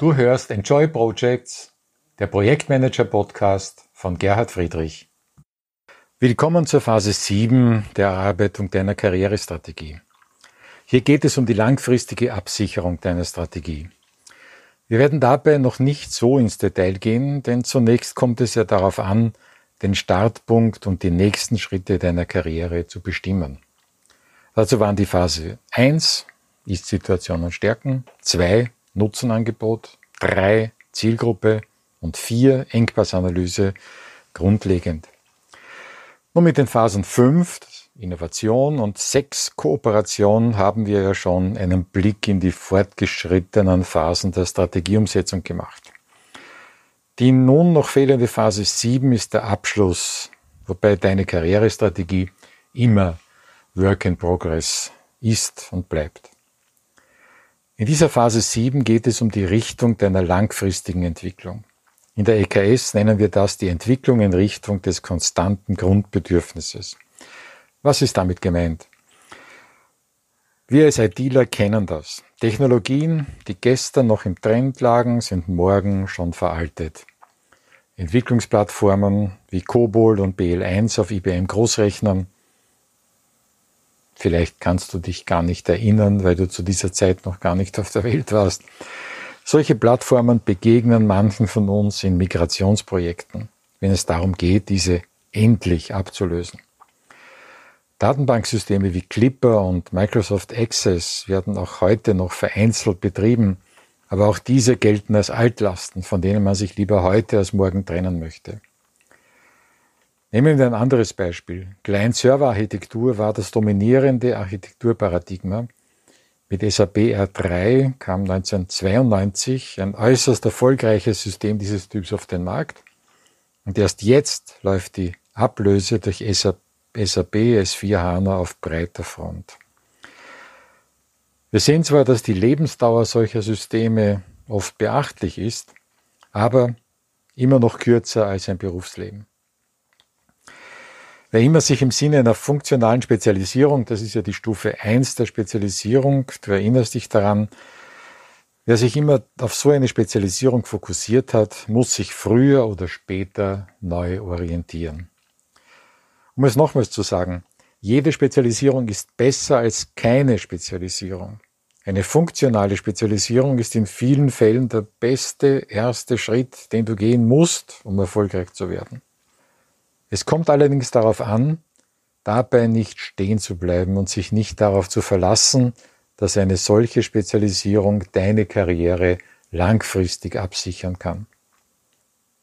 Du hörst Enjoy Projects, der Projektmanager Podcast von Gerhard Friedrich. Willkommen zur Phase 7 der Erarbeitung deiner Karrierestrategie. Hier geht es um die langfristige Absicherung deiner Strategie. Wir werden dabei noch nicht so ins Detail gehen, denn zunächst kommt es ja darauf an, den Startpunkt und die nächsten Schritte deiner Karriere zu bestimmen. Dazu waren die Phase 1, Ist-Situation und Stärken, 2, Nutzenangebot, drei Zielgruppe und vier Engpassanalyse grundlegend. Nun mit den Phasen 5, Innovation und 6 Kooperation haben wir ja schon einen Blick in die fortgeschrittenen Phasen der Strategieumsetzung gemacht. Die nun noch fehlende Phase 7 ist der Abschluss, wobei deine Karrierestrategie immer Work in Progress ist und bleibt. In dieser Phase 7 geht es um die Richtung deiner langfristigen Entwicklung. In der EKS nennen wir das die Entwicklung in Richtung des konstanten Grundbedürfnisses. Was ist damit gemeint? Wir als ITler kennen das. Technologien, die gestern noch im Trend lagen, sind morgen schon veraltet. Entwicklungsplattformen wie COBOL und BL1 auf IBM Großrechnern Vielleicht kannst du dich gar nicht erinnern, weil du zu dieser Zeit noch gar nicht auf der Welt warst. Solche Plattformen begegnen manchen von uns in Migrationsprojekten, wenn es darum geht, diese endlich abzulösen. Datenbanksysteme wie Clipper und Microsoft Access werden auch heute noch vereinzelt betrieben, aber auch diese gelten als Altlasten, von denen man sich lieber heute als morgen trennen möchte. Nehmen wir ein anderes Beispiel. Client-Server-Architektur war das dominierende Architekturparadigma. Mit SAP R3 kam 1992 ein äußerst erfolgreiches System dieses Typs auf den Markt. Und erst jetzt läuft die Ablöse durch SAP, SAP S4 HANA auf breiter Front. Wir sehen zwar, dass die Lebensdauer solcher Systeme oft beachtlich ist, aber immer noch kürzer als ein Berufsleben. Wer immer sich im Sinne einer funktionalen Spezialisierung, das ist ja die Stufe 1 der Spezialisierung, du erinnerst dich daran, wer sich immer auf so eine Spezialisierung fokussiert hat, muss sich früher oder später neu orientieren. Um es nochmals zu sagen, jede Spezialisierung ist besser als keine Spezialisierung. Eine funktionale Spezialisierung ist in vielen Fällen der beste erste Schritt, den du gehen musst, um erfolgreich zu werden. Es kommt allerdings darauf an, dabei nicht stehen zu bleiben und sich nicht darauf zu verlassen, dass eine solche Spezialisierung deine Karriere langfristig absichern kann.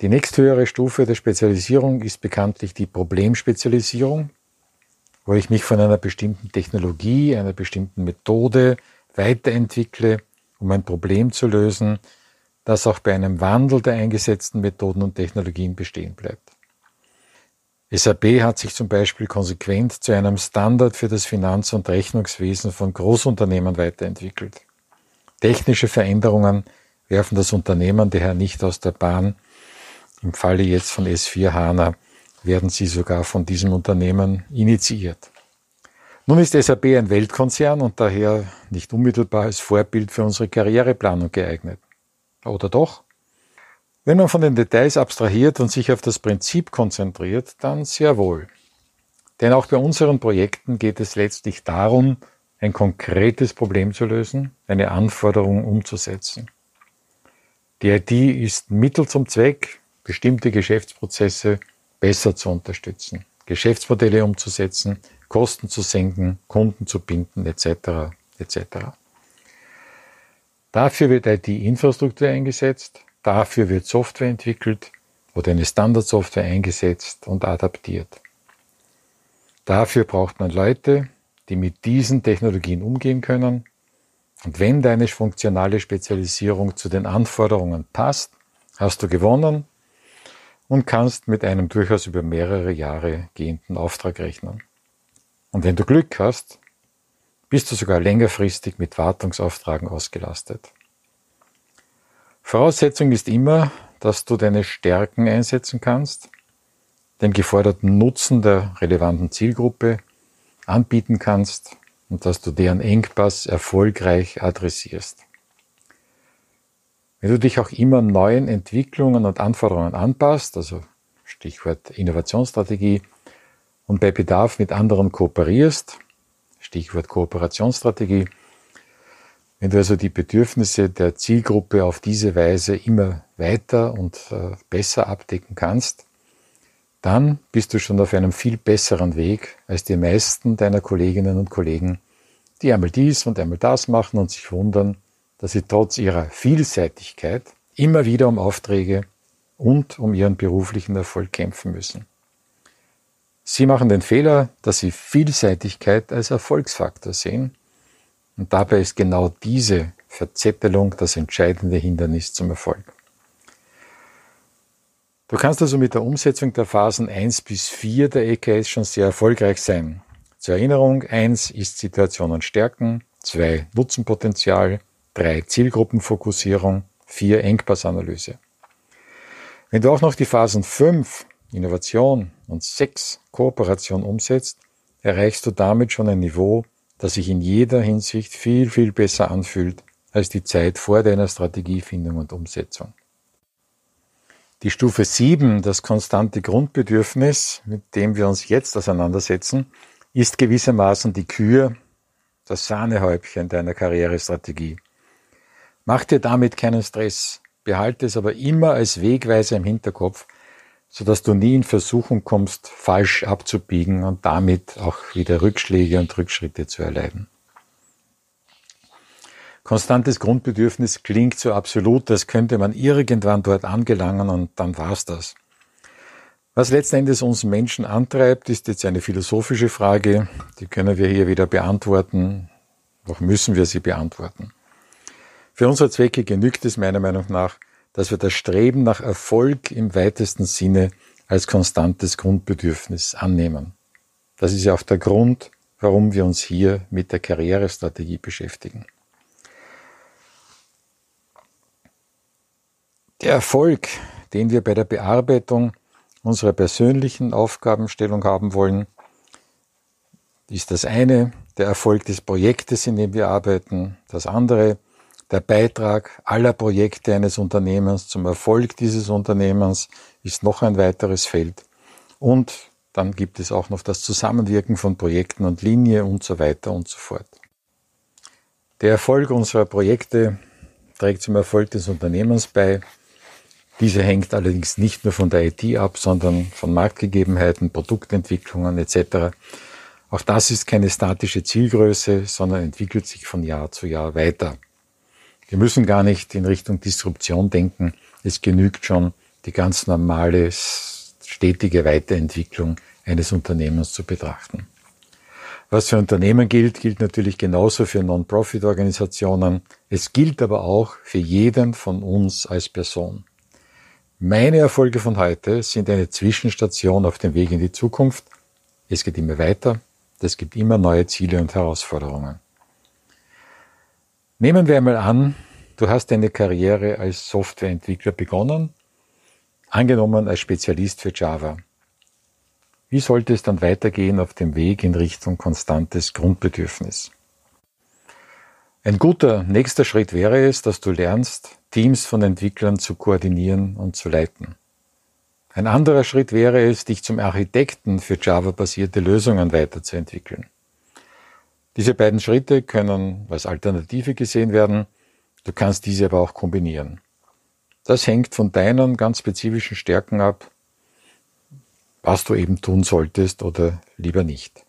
Die nächsthöhere Stufe der Spezialisierung ist bekanntlich die Problemspezialisierung, wo ich mich von einer bestimmten Technologie, einer bestimmten Methode weiterentwickle, um ein Problem zu lösen, das auch bei einem Wandel der eingesetzten Methoden und Technologien bestehen bleibt. SAP hat sich zum Beispiel konsequent zu einem Standard für das Finanz- und Rechnungswesen von Großunternehmen weiterentwickelt. Technische Veränderungen werfen das Unternehmen daher nicht aus der Bahn. Im Falle jetzt von S4 HANA werden sie sogar von diesem Unternehmen initiiert. Nun ist SAP ein Weltkonzern und daher nicht unmittelbar als Vorbild für unsere Karriereplanung geeignet. Oder doch? Wenn man von den Details abstrahiert und sich auf das Prinzip konzentriert, dann sehr wohl. Denn auch bei unseren Projekten geht es letztlich darum, ein konkretes Problem zu lösen, eine Anforderung umzusetzen. Die IT ist Mittel zum Zweck, bestimmte Geschäftsprozesse besser zu unterstützen, Geschäftsmodelle umzusetzen, Kosten zu senken, Kunden zu binden etc. etc. Dafür wird IT-Infrastruktur eingesetzt, Dafür wird Software entwickelt oder eine Standardsoftware eingesetzt und adaptiert. Dafür braucht man Leute, die mit diesen Technologien umgehen können. Und wenn deine funktionale Spezialisierung zu den Anforderungen passt, hast du gewonnen und kannst mit einem durchaus über mehrere Jahre gehenden Auftrag rechnen. Und wenn du Glück hast, bist du sogar längerfristig mit Wartungsauftragen ausgelastet. Voraussetzung ist immer, dass du deine Stärken einsetzen kannst, den geforderten Nutzen der relevanten Zielgruppe anbieten kannst und dass du deren Engpass erfolgreich adressierst. Wenn du dich auch immer neuen Entwicklungen und Anforderungen anpasst, also Stichwort Innovationsstrategie, und bei Bedarf mit anderen kooperierst, Stichwort Kooperationsstrategie, wenn du also die Bedürfnisse der Zielgruppe auf diese Weise immer weiter und äh, besser abdecken kannst, dann bist du schon auf einem viel besseren Weg als die meisten deiner Kolleginnen und Kollegen, die einmal dies und einmal das machen und sich wundern, dass sie trotz ihrer Vielseitigkeit immer wieder um Aufträge und um ihren beruflichen Erfolg kämpfen müssen. Sie machen den Fehler, dass sie Vielseitigkeit als Erfolgsfaktor sehen und dabei ist genau diese Verzettelung das entscheidende Hindernis zum Erfolg. Du kannst also mit der Umsetzung der Phasen 1 bis 4 der EKS schon sehr erfolgreich sein. Zur Erinnerung, 1 ist Situation und Stärken, 2 Nutzenpotenzial, 3 Zielgruppenfokussierung, 4 Engpassanalyse. Wenn du auch noch die Phasen 5, Innovation und 6, Kooperation umsetzt, erreichst du damit schon ein Niveau, das sich in jeder Hinsicht viel, viel besser anfühlt als die Zeit vor deiner Strategiefindung und Umsetzung. Die Stufe 7, das konstante Grundbedürfnis, mit dem wir uns jetzt auseinandersetzen, ist gewissermaßen die Kür, das Sahnehäubchen deiner Karrierestrategie. Mach dir damit keinen Stress, behalte es aber immer als Wegweiser im Hinterkopf, sodass du nie in Versuchung kommst, falsch abzubiegen und damit auch wieder Rückschläge und Rückschritte zu erleiden. Konstantes Grundbedürfnis klingt so absolut, als könnte man irgendwann dort angelangen und dann war's das. Was letzten Endes uns Menschen antreibt, ist jetzt eine philosophische Frage, die können wir hier wieder beantworten, noch müssen wir sie beantworten. Für unsere Zwecke genügt es meiner Meinung nach, dass wir das Streben nach Erfolg im weitesten Sinne als konstantes Grundbedürfnis annehmen. Das ist ja auch der Grund, warum wir uns hier mit der Karrierestrategie beschäftigen. Der Erfolg, den wir bei der Bearbeitung unserer persönlichen Aufgabenstellung haben wollen, ist das eine, der Erfolg des Projektes, in dem wir arbeiten, das andere, der Beitrag aller Projekte eines Unternehmens zum Erfolg dieses Unternehmens ist noch ein weiteres Feld. Und dann gibt es auch noch das Zusammenwirken von Projekten und Linie und so weiter und so fort. Der Erfolg unserer Projekte trägt zum Erfolg des Unternehmens bei, diese hängt allerdings nicht nur von der IT ab, sondern von Marktgegebenheiten, Produktentwicklungen etc. Auch das ist keine statische Zielgröße, sondern entwickelt sich von Jahr zu Jahr weiter. Wir müssen gar nicht in Richtung Disruption denken. Es genügt schon, die ganz normale, stetige Weiterentwicklung eines Unternehmens zu betrachten. Was für Unternehmen gilt, gilt natürlich genauso für Non-Profit-Organisationen. Es gilt aber auch für jeden von uns als Person. Meine Erfolge von heute sind eine Zwischenstation auf dem Weg in die Zukunft. Es geht immer weiter. Es gibt immer neue Ziele und Herausforderungen. Nehmen wir einmal an, du hast deine Karriere als Softwareentwickler begonnen, angenommen als Spezialist für Java. Wie sollte es dann weitergehen auf dem Weg in Richtung konstantes Grundbedürfnis? Ein guter nächster Schritt wäre es, dass du lernst, Teams von Entwicklern zu koordinieren und zu leiten. Ein anderer Schritt wäre es, dich zum Architekten für Java-basierte Lösungen weiterzuentwickeln. Diese beiden Schritte können als Alternative gesehen werden, du kannst diese aber auch kombinieren. Das hängt von deinen ganz spezifischen Stärken ab, was du eben tun solltest oder lieber nicht.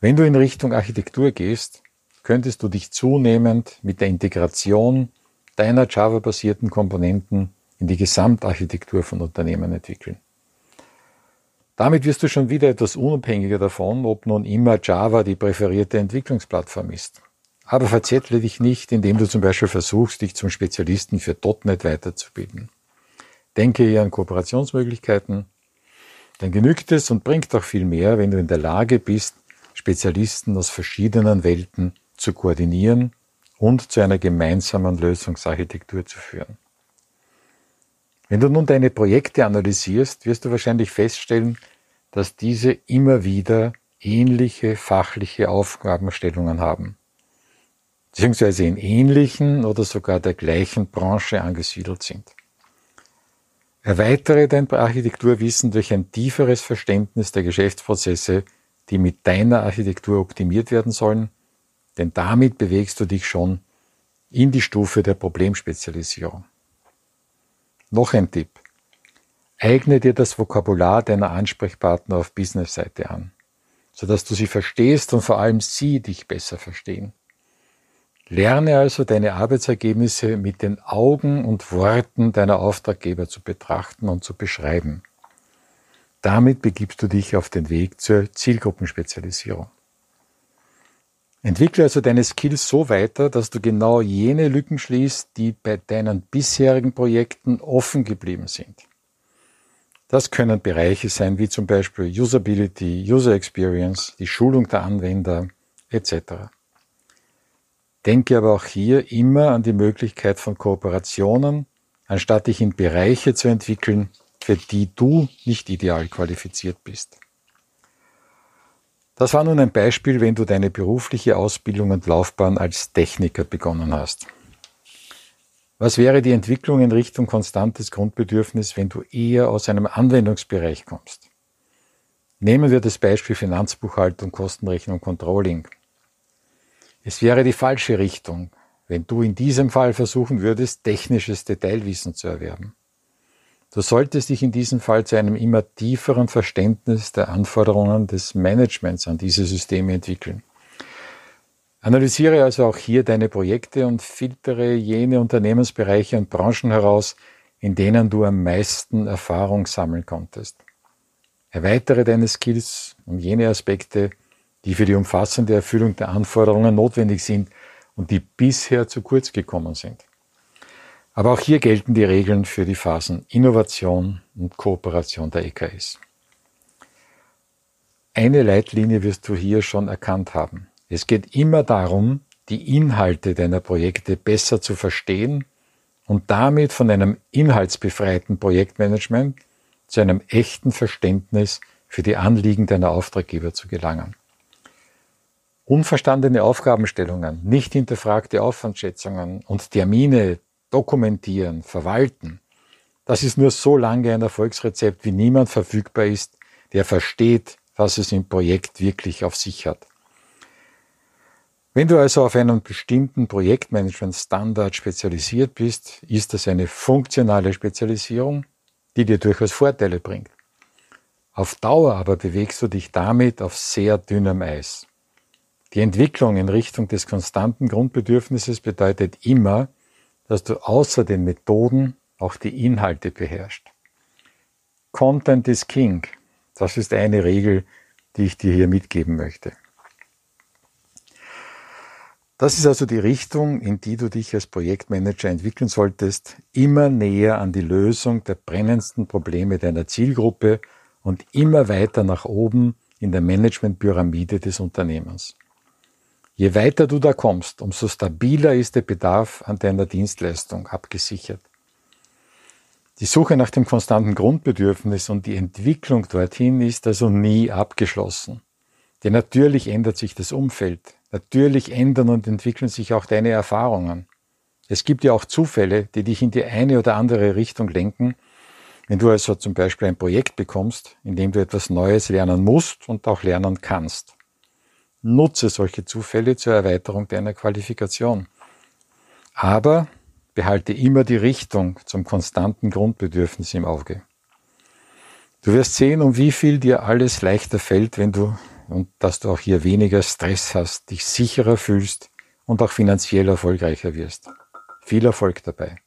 Wenn du in Richtung Architektur gehst, könntest du dich zunehmend mit der Integration deiner Java-basierten Komponenten in die Gesamtarchitektur von Unternehmen entwickeln. Damit wirst du schon wieder etwas unabhängiger davon, ob nun immer Java die präferierte Entwicklungsplattform ist. Aber verzettle dich nicht, indem du zum Beispiel versuchst, dich zum Spezialisten für .NET weiterzubilden. Denke hier an Kooperationsmöglichkeiten, dann genügt es und bringt auch viel mehr, wenn du in der Lage bist, Spezialisten aus verschiedenen Welten zu koordinieren und zu einer gemeinsamen Lösungsarchitektur zu führen. Wenn du nun deine Projekte analysierst, wirst du wahrscheinlich feststellen, dass diese immer wieder ähnliche fachliche Aufgabenstellungen haben. beziehungsweise in ähnlichen oder sogar der gleichen Branche angesiedelt sind. Erweitere dein Architekturwissen durch ein tieferes Verständnis der Geschäftsprozesse, die mit deiner Architektur optimiert werden sollen, denn damit bewegst du dich schon in die Stufe der Problemspezialisierung. Noch ein Tipp. Eigne dir das Vokabular deiner Ansprechpartner auf Business-Seite an, sodass du sie verstehst und vor allem sie dich besser verstehen. Lerne also deine Arbeitsergebnisse mit den Augen und Worten deiner Auftraggeber zu betrachten und zu beschreiben. Damit begibst du dich auf den Weg zur Zielgruppenspezialisierung. Entwickle also deine Skills so weiter, dass du genau jene Lücken schließt, die bei deinen bisherigen Projekten offen geblieben sind. Das können Bereiche sein wie zum Beispiel Usability, User Experience, die Schulung der Anwender etc. Denke aber auch hier immer an die Möglichkeit von Kooperationen, anstatt dich in Bereiche zu entwickeln, für die du nicht ideal qualifiziert bist. Das war nun ein Beispiel, wenn du deine berufliche Ausbildung und Laufbahn als Techniker begonnen hast. Was wäre die Entwicklung in Richtung konstantes Grundbedürfnis, wenn du eher aus einem Anwendungsbereich kommst? Nehmen wir das Beispiel Finanzbuchhaltung, Kostenrechnung, Controlling. Es wäre die falsche Richtung, wenn du in diesem Fall versuchen würdest, technisches Detailwissen zu erwerben. Du solltest dich in diesem Fall zu einem immer tieferen Verständnis der Anforderungen des Managements an diese Systeme entwickeln. Analysiere also auch hier deine Projekte und filtere jene Unternehmensbereiche und Branchen heraus, in denen du am meisten Erfahrung sammeln konntest. Erweitere deine Skills um jene Aspekte, die für die umfassende Erfüllung der Anforderungen notwendig sind und die bisher zu kurz gekommen sind. Aber auch hier gelten die Regeln für die Phasen Innovation und Kooperation der EKS. Eine Leitlinie wirst du hier schon erkannt haben. Es geht immer darum, die Inhalte deiner Projekte besser zu verstehen und damit von einem inhaltsbefreiten Projektmanagement zu einem echten Verständnis für die Anliegen deiner Auftraggeber zu gelangen. Unverstandene Aufgabenstellungen, nicht hinterfragte Aufwandschätzungen und Termine dokumentieren, verwalten, das ist nur so lange ein Erfolgsrezept, wie niemand verfügbar ist, der versteht, was es im Projekt wirklich auf sich hat. Wenn du also auf einen bestimmten Projektmanagement-Standard spezialisiert bist, ist das eine funktionale Spezialisierung, die dir durchaus Vorteile bringt. Auf Dauer aber bewegst du dich damit auf sehr dünnem Eis. Die Entwicklung in Richtung des konstanten Grundbedürfnisses bedeutet immer, dass du außer den Methoden auch die Inhalte beherrschst. Content is King. Das ist eine Regel, die ich dir hier mitgeben möchte. Das ist also die Richtung, in die du dich als Projektmanager entwickeln solltest, immer näher an die Lösung der brennendsten Probleme deiner Zielgruppe und immer weiter nach oben in der Managementpyramide des Unternehmens. Je weiter du da kommst, umso stabiler ist der Bedarf an deiner Dienstleistung abgesichert. Die Suche nach dem konstanten Grundbedürfnis und die Entwicklung dorthin ist also nie abgeschlossen. Denn natürlich ändert sich das Umfeld, natürlich ändern und entwickeln sich auch deine Erfahrungen. Es gibt ja auch Zufälle, die dich in die eine oder andere Richtung lenken, wenn du also zum Beispiel ein Projekt bekommst, in dem du etwas Neues lernen musst und auch lernen kannst. Nutze solche Zufälle zur Erweiterung deiner Qualifikation. Aber behalte immer die Richtung zum konstanten Grundbedürfnis im Auge. Du wirst sehen, um wie viel dir alles leichter fällt, wenn du und dass du auch hier weniger Stress hast, dich sicherer fühlst und auch finanziell erfolgreicher wirst. Viel Erfolg dabei.